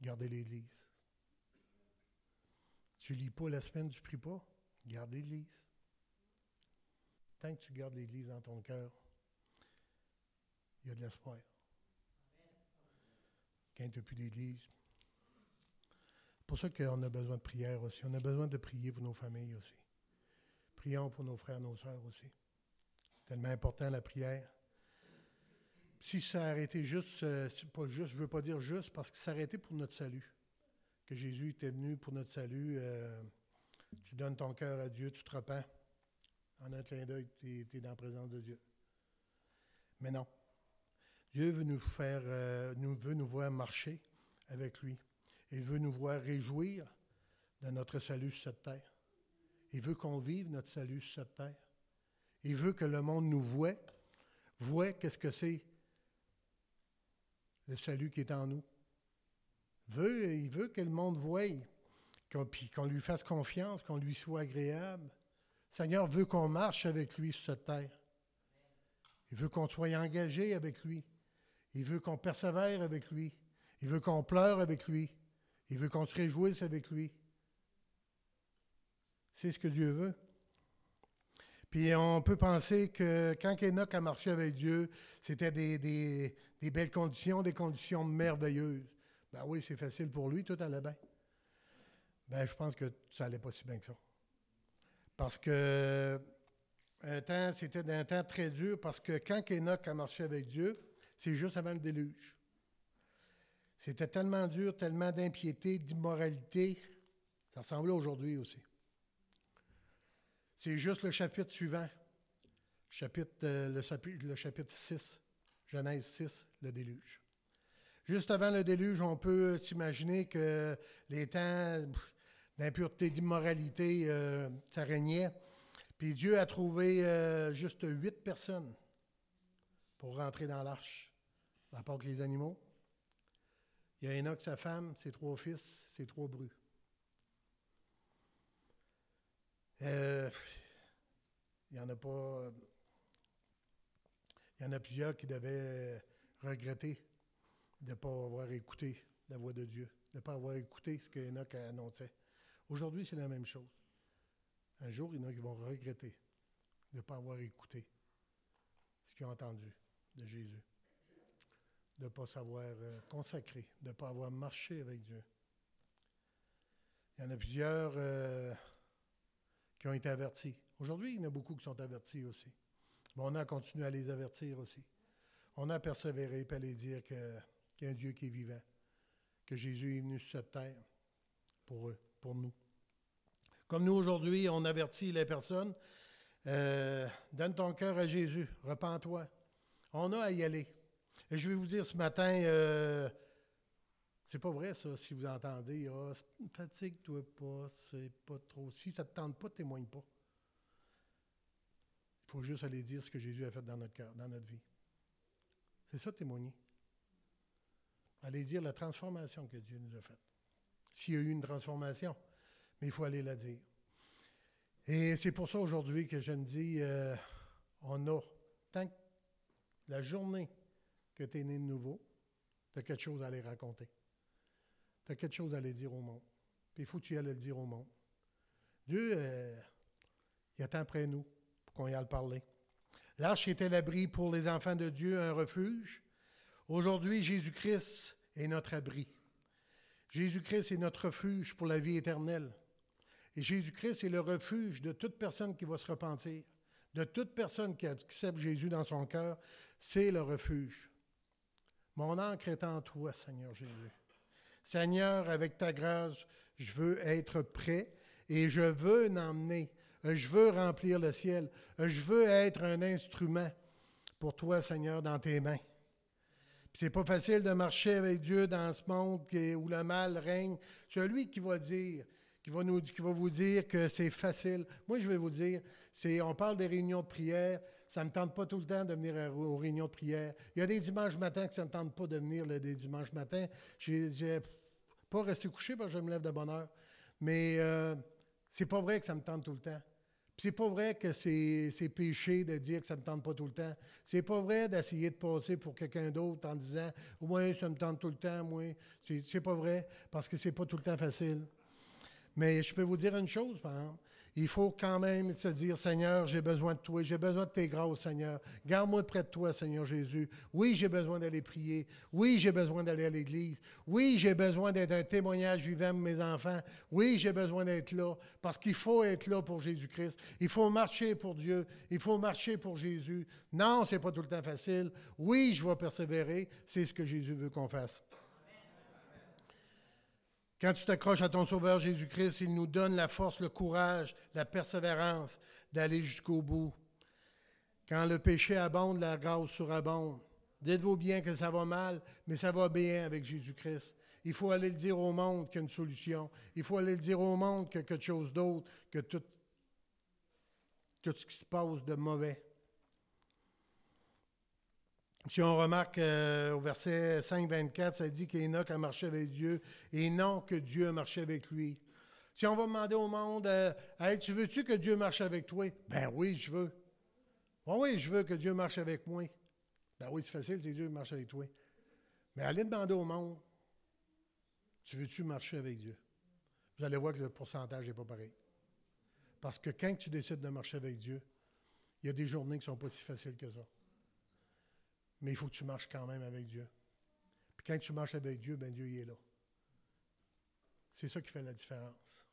gardez l'Église. Tu lis pas la semaine, tu pries pas, garde l'Église. Tant que tu gardes l'Église dans ton cœur, il y a de l'espoir. Quand tu n'as plus d'Église. C'est pour ça qu'on a besoin de prière aussi. On a besoin de prier pour nos familles aussi. Prions pour nos frères, nos sœurs aussi. Tellement important la prière. Si ça arrêtait juste, euh, pas juste, je ne veux pas dire juste, parce que ça arrêtait pour notre salut que Jésus était venu pour notre salut. Euh, tu donnes ton cœur à Dieu, tu te repens. En un clin d'œil, tu es, dans la présence de Dieu. Mais non. Dieu veut nous faire, euh, nous, veut nous voir marcher avec lui. Il veut nous voir réjouir de notre salut sur cette terre. Il veut qu'on vive notre salut sur cette terre. Il veut que le monde nous voie, voit qu'est-ce que c'est le salut qui est en nous veut, il veut que le monde voie, qu'on, lui fasse confiance, qu'on lui soit agréable. Le Seigneur veut qu'on marche avec lui sur cette terre. Il veut qu'on soit engagé avec lui. Il veut qu'on persévère avec lui. Il veut qu'on pleure avec lui. Il veut qu'on se réjouisse avec lui. C'est ce que Dieu veut. Puis on peut penser que quand Enoch a marché avec Dieu, c'était des belles conditions, des conditions merveilleuses. Ben oui, c'est facile pour lui, tout allait bien. Ben, je pense que ça n'allait pas si bien que ça. Parce que un temps, c'était un temps très dur, parce que quand Enoch a marché avec Dieu, c'est juste avant le déluge. C'était tellement dur, tellement d'impiété, d'immoralité. Ça ressemblait aujourd'hui aussi. C'est juste le chapitre suivant, chapitre, euh, le chapitre 6, Genèse 6, le déluge. Juste avant le déluge, on peut s'imaginer que les temps d'impureté, d'immoralité, euh, ça régnait. Puis Dieu a trouvé euh, juste huit personnes pour rentrer dans l'arche, part que les animaux. Il y a Enoch, sa femme, ses trois fils, ses trois brus. Euh, il y en a pas. Il y en a plusieurs qui devaient regretter de ne pas avoir écouté la voix de Dieu, de ne pas avoir écouté ce que Enoch annonçait. Aujourd'hui, c'est la même chose. Un jour, il y en a qui vont regretter de ne pas avoir écouté ce qu'ils ont entendu de Jésus, de ne pas savoir euh, consacrer, de ne pas avoir marché avec Dieu. Il y en a plusieurs euh, qui ont été avertis. Aujourd'hui, il y en a beaucoup qui sont avertis aussi. Mais on a continué à les avertir aussi. On a persévéré à les dire qu'il y a un Dieu qui est vivant, que Jésus est venu sur cette terre pour eux, pour nous. Comme nous aujourd'hui, on avertit les personnes, euh, donne ton cœur à Jésus, repens-toi. On a à y aller. Et je vais vous dire ce matin, euh, C'est pas vrai, ça, si vous entendez, ah, fatigue-toi pas, c'est pas trop. Si ça te tente pas, témoigne pas. Il faut juste aller dire ce que Jésus a fait dans notre cœur, dans notre vie. C'est ça, témoigner. Aller dire la transformation que Dieu nous a faite. S'il y a eu une transformation, mais il faut aller la dire. Et c'est pour ça aujourd'hui que je me dis, euh, on a, tant que la journée que tu es né de nouveau, tu as quelque chose à aller raconter. Tu as quelque chose à aller dire au monde. Il faut que tu ailles le dire au monde. Dieu, euh, il attend après nous qu'on y aille parler. L'arche était l'abri pour les enfants de Dieu, un refuge. Aujourd'hui, Jésus-Christ est notre abri. Jésus-Christ est notre refuge pour la vie éternelle. Et Jésus-Christ est le refuge de toute personne qui va se repentir, de toute personne qui accepte Jésus dans son cœur, c'est le refuge. Mon encre est en toi, Seigneur Jésus. Seigneur, avec ta grâce, je veux être prêt et je veux n'emmener. Je veux remplir le ciel. Je veux être un instrument pour toi, Seigneur, dans tes mains. C'est pas facile de marcher avec Dieu dans ce monde où le mal règne. Celui qui va dire, qui va, nous, qui va vous dire que c'est facile. Moi, je vais vous dire, c'est, on parle des réunions de prière. Ça ne me tente pas tout le temps de venir aux réunions de prière. Il y a des dimanches matins que ça ne me tente pas de venir des dimanches matins. J'ai, n'ai pas resté couché parce que je me lève de bonne heure. Mais euh, c'est pas vrai que ça me tente tout le temps. C'est pas vrai que c'est, péché de dire que ça me tente pas tout le temps. C'est pas vrai d'essayer de passer pour quelqu'un d'autre en disant Oui, ça me tente tout le temps, moi. C'est pas vrai, parce que c'est pas tout le temps facile. Mais je peux vous dire une chose, par exemple il faut quand même se dire, Seigneur, j'ai besoin de toi, j'ai besoin de tes grâces, Seigneur. Garde-moi près de toi, Seigneur Jésus. Oui, j'ai besoin d'aller prier. Oui, j'ai besoin d'aller à l'église. Oui, j'ai besoin d'être un témoignage vivant de mes enfants. Oui, j'ai besoin d'être là, parce qu'il faut être là pour Jésus-Christ. Il faut marcher pour Dieu. Il faut marcher pour Jésus. Non, c'est pas tout le temps facile. Oui, je vais persévérer. C'est ce que Jésus veut qu'on fasse. Quand tu t'accroches à ton Sauveur Jésus-Christ, il nous donne la force, le courage, la persévérance d'aller jusqu'au bout. Quand le péché abonde, la grâce surabonde. Dites-vous bien que ça va mal, mais ça va bien avec Jésus-Christ. Il faut aller le dire au monde qu'il y a une solution. Il faut aller le dire au monde qu'il y a quelque chose d'autre que tout, tout ce qui se passe de mauvais. Si on remarque euh, au verset 5, 24, ça dit qu'Enoch a marché avec Dieu et non que Dieu a marché avec lui. Si on va demander au monde, euh, tu veux-tu que Dieu marche avec toi? Ben oui, je veux. oui, je veux que Dieu marche avec moi. Ben oui, c'est facile, c'est Dieu qui marche avec toi. Mais allez demander au monde, tu veux-tu marcher avec Dieu? Vous allez voir que le pourcentage n'est pas pareil. Parce que quand tu décides de marcher avec Dieu, il y a des journées qui ne sont pas si faciles que ça. Mais il faut que tu marches quand même avec Dieu. Puis quand tu marches avec Dieu, ben Dieu y est là. C'est ça qui fait la différence.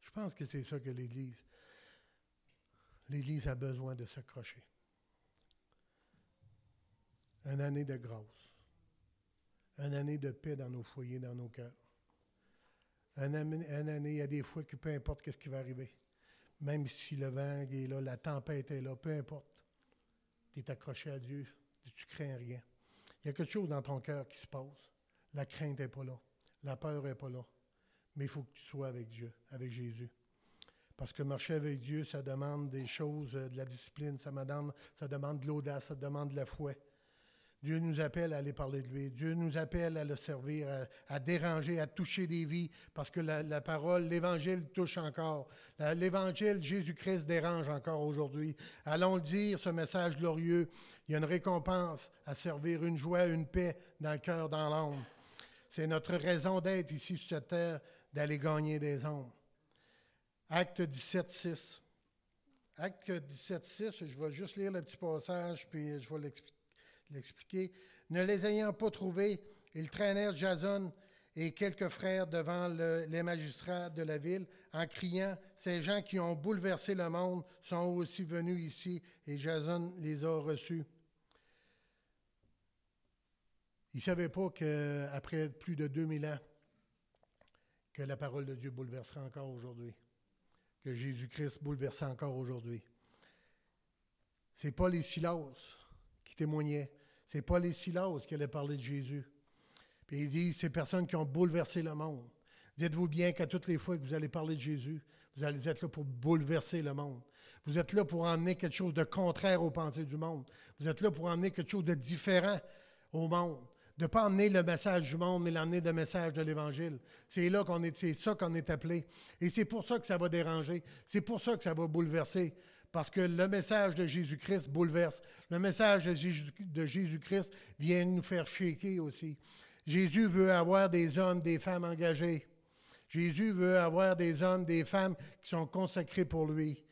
Je pense que c'est ça que l'Église, l'Église a besoin de s'accrocher. Une année de grâce. Une année de paix dans nos foyers, dans nos cœurs. Une année, il y a des fois que peu importe ce qui va arriver même si le vent est là, la tempête est là, peu importe. Tu es accroché à Dieu, tu crains rien. Il y a quelque chose dans ton cœur qui se passe. La crainte n'est pas là. La peur n'est pas là. Mais il faut que tu sois avec Dieu, avec Jésus. Parce que marcher avec Dieu, ça demande des choses, euh, de la discipline, ça demande, ça demande de l'audace, ça demande de la foi. Dieu nous appelle à aller parler de lui. Dieu nous appelle à le servir, à, déranger, à toucher des vies, parce que la, parole, l'Évangile touche encore. L'Évangile, Jésus-Christ dérange encore aujourd'hui. Allons le dire, ce message glorieux. Il y a une récompense à servir, une joie, une paix dans le cœur, dans l'âme. C'est notre raison d'être ici sur cette terre, d'aller gagner des hommes. Acte 17, 6. Acte 17, 6, je vais juste lire le petit passage, puis je vais l'expliquer l'expliquer. Ne les ayant pas trouvés, ils traînèrent Jason et quelques frères devant les magistrats de la ville en criant Ces gens qui ont bouleversé le monde sont aussi venus ici et Jason les a reçus. Ils ne savaient pas qu'après plus de 2000 ans, que la parole de Dieu bouleversera encore aujourd'hui, que Jésus-Christ bouleversera encore aujourd'hui. C'est pas les Silas témoignaient. C'est Paul et Silas qui allaient parler de Jésus. Puis ils disent, ces personnes qui ont bouleversé le monde. Dites-vous bien qu'à toutes les fois que vous allez parler de Jésus, vous allez être là pour bouleverser le monde. Vous êtes là pour emmener quelque chose de contraire aux pensées du monde. Vous êtes là pour emmener quelque chose de différent au monde. De ne pas emmener le message du monde, mais l'emmener le message de l'Évangile. C'est là qu'on est, c'est ça qu'on est appelé. Et c'est pour ça que ça va déranger. C'est pour ça que ça va bouleverser. Parce que le message de Jésus-Christ bouleverse. Le message de Jésus-Christ vient nous faire shaker aussi. Jésus veut avoir des hommes, des femmes engagés. Jésus veut avoir des hommes, des femmes qui sont consacrés pour lui.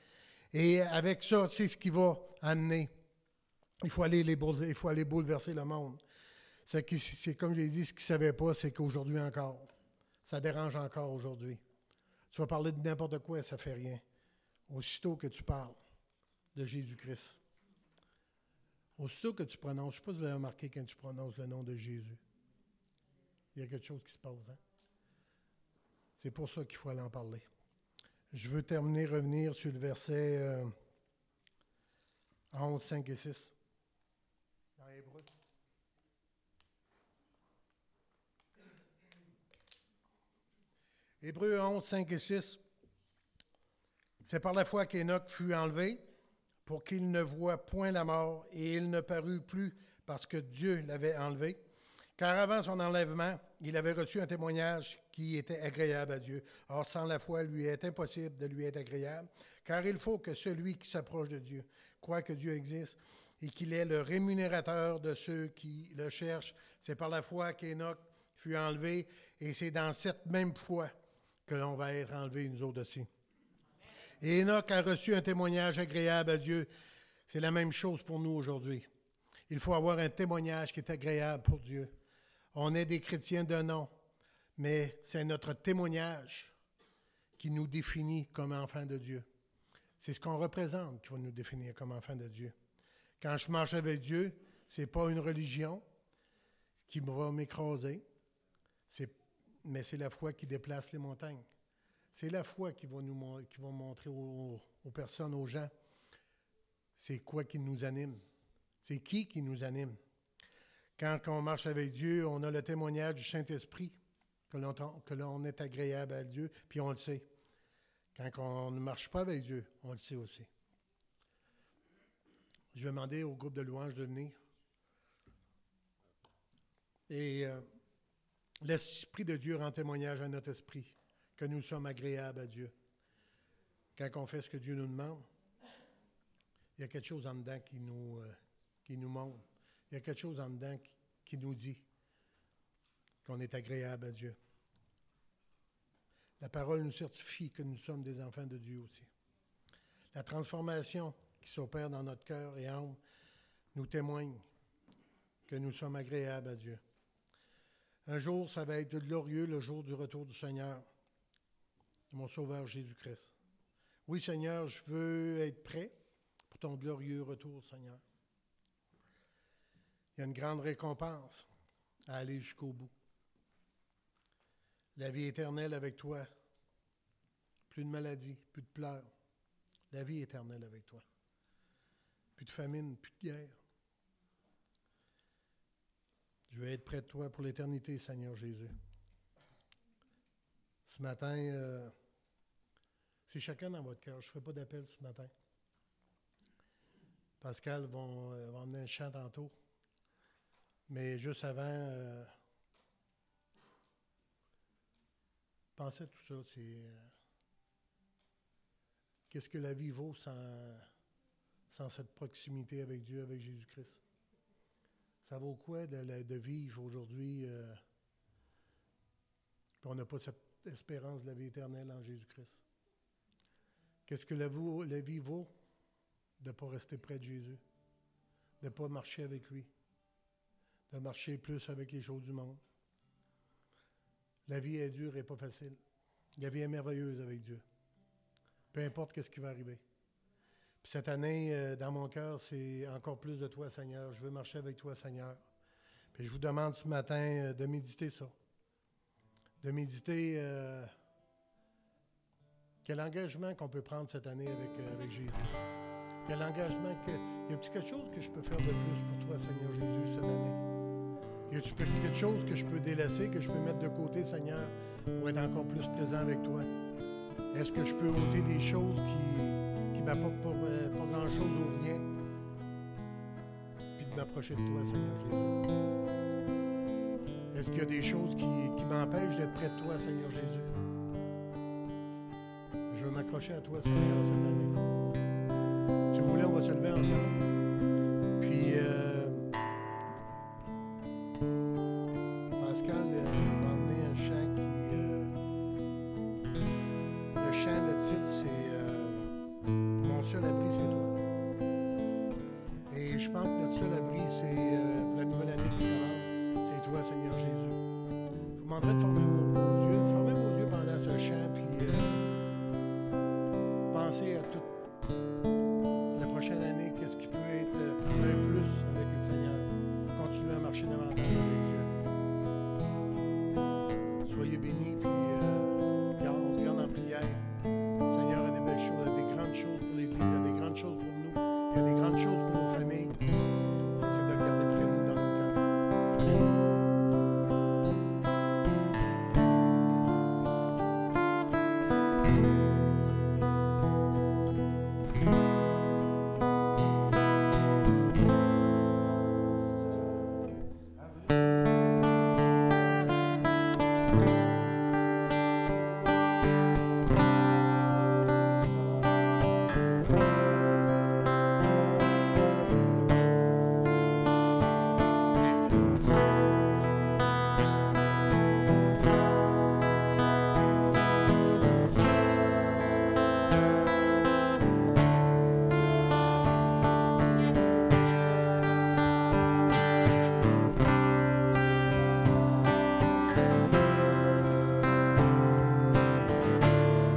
Et avec ça, c'est ce qui va amener. Il faut aller, les, bouleverser le monde. C'est comme j'ai dit, ce qu'ils ne savaient pas, c'est qu'aujourd'hui encore, ça dérange encore aujourd'hui. Tu vas parler de n'importe quoi, ça ne fait rien. Aussitôt que tu parles de Jésus-Christ, aussitôt que tu prononces, je ne sais pas si vous avez remarqué quand tu prononces le nom de Jésus, il y a quelque chose qui se passe. Hein? C'est pour ça qu'il faut aller en parler. Je veux terminer, revenir sur le verset 11, euh, 5 et 6. Dans Hébreu. Hébreu 11, 5 et 6. C'est par la foi qu'Enoch fut enlevé pour qu'il ne voie point la mort et il ne parut plus parce que Dieu l'avait enlevé. Car avant son enlèvement, il avait reçu un témoignage qui était agréable à Dieu. Or, sans la foi, il lui est impossible de lui être agréable, car il faut que celui qui s'approche de Dieu croit que Dieu existe et qu'il est le rémunérateur de ceux qui le cherchent. C'est par la foi qu'Enoch fut enlevé, et c'est dans cette même foi que l'on va être enlevé, nous autres aussi. Et Enoch a reçu un témoignage agréable à Dieu. C'est la même chose pour nous aujourd'hui. Il faut avoir un témoignage qui est agréable pour Dieu. On est des chrétiens de nom, mais c'est notre témoignage qui nous définit comme enfants de Dieu. C'est ce qu'on représente qui va nous définir comme enfants de Dieu. Quand je marche avec Dieu, ce n'est pas une religion qui va m'écraser, mais c'est la foi qui déplace les montagnes. C'est la foi qui va, montrer aux, aux personnes, aux gens, c'est quoi qui nous anime. C'est qui qui nous anime. Quand on marche avec Dieu, on a le témoignage du Saint-Esprit, que l'on est agréable à Dieu, puis on le sait. Quand on ne marche pas avec Dieu, on le sait aussi. Je vais demander au groupe de louanges de venir. Et euh, l'Esprit de Dieu rend témoignage à notre esprit que nous sommes agréables à Dieu. Quand on fait ce que Dieu nous demande, il y a quelque chose en dedans qui nous, euh, nous montre. Il y a quelque chose en dedans qui, nous dit qu'on est agréable à Dieu. La parole nous certifie que nous sommes des enfants de Dieu aussi. La transformation qui s'opère dans notre cœur et âme nous témoigne que nous sommes agréables à Dieu. Un jour, ça va être glorieux, le jour du retour du Seigneur, mon Sauveur Jésus-Christ. Oui, Seigneur, je veux être prêt pour ton glorieux retour, Seigneur. Il y a une grande récompense à aller jusqu'au bout. La vie éternelle avec toi. Plus de maladie, plus de pleurs. La vie éternelle avec toi. Plus de famine, plus de guerre. Je veux être près de toi pour l'éternité, Seigneur Jésus. Ce matin, euh, c'est chacun dans votre cœur. Je ne ferai pas d'appel ce matin. Pascal va, euh, va emmener un chant tantôt. Mais juste avant, euh, pensez à tout ça, c'est euh, qu'est-ce que la vie vaut sans, sans cette proximité avec Dieu, avec Jésus-Christ? Ça vaut quoi de, de vivre aujourd'hui euh, qu'on n'a pas cette espérance de la vie éternelle en Jésus-Christ? Qu'est-ce que la, vie vaut de ne pas rester près de Jésus, de ne pas marcher avec lui? de marcher plus avec les choses du monde? La vie est dure et pas facile. La vie est merveilleuse avec Dieu. Peu importe ce qui va arriver. Puis cette année, euh, dans mon cœur, c'est encore plus de toi, Seigneur. Je veux marcher avec toi, Seigneur. Puis je vous demande ce matin euh, de méditer ça. De méditer euh, quel engagement qu'on peut prendre cette année avec, avec Jésus? A l'engagement que. Y a-t-il quelque chose que je peux faire de plus pour toi, Seigneur Jésus, cette année? Y a-t-il quelque chose que je peux délaisser, que je peux mettre de côté, Seigneur, pour être encore plus présent avec toi? Est-ce que je peux ôter des choses qui, qui m'apportent pas, euh, pas grand-chose ou rien? Puis de m'approcher de toi, Seigneur Jésus. Est-ce qu'il y a des choses qui, qui m'empêchent d'être près de toi, Seigneur Jésus? M'accrocher à toi, Seigneur, cette année. Si vous voulez, on va se lever ensemble. Puis, euh, Pascal euh, m'a emmené un chant qui. euh, le chant, le titre, c'est euh, Mon seul abri, c'est toi. Et je pense que notre seul abri, c'est euh, pour la nouvelle année qui commence. C'est toi, Seigneur Jésus. Je vous demanderai de former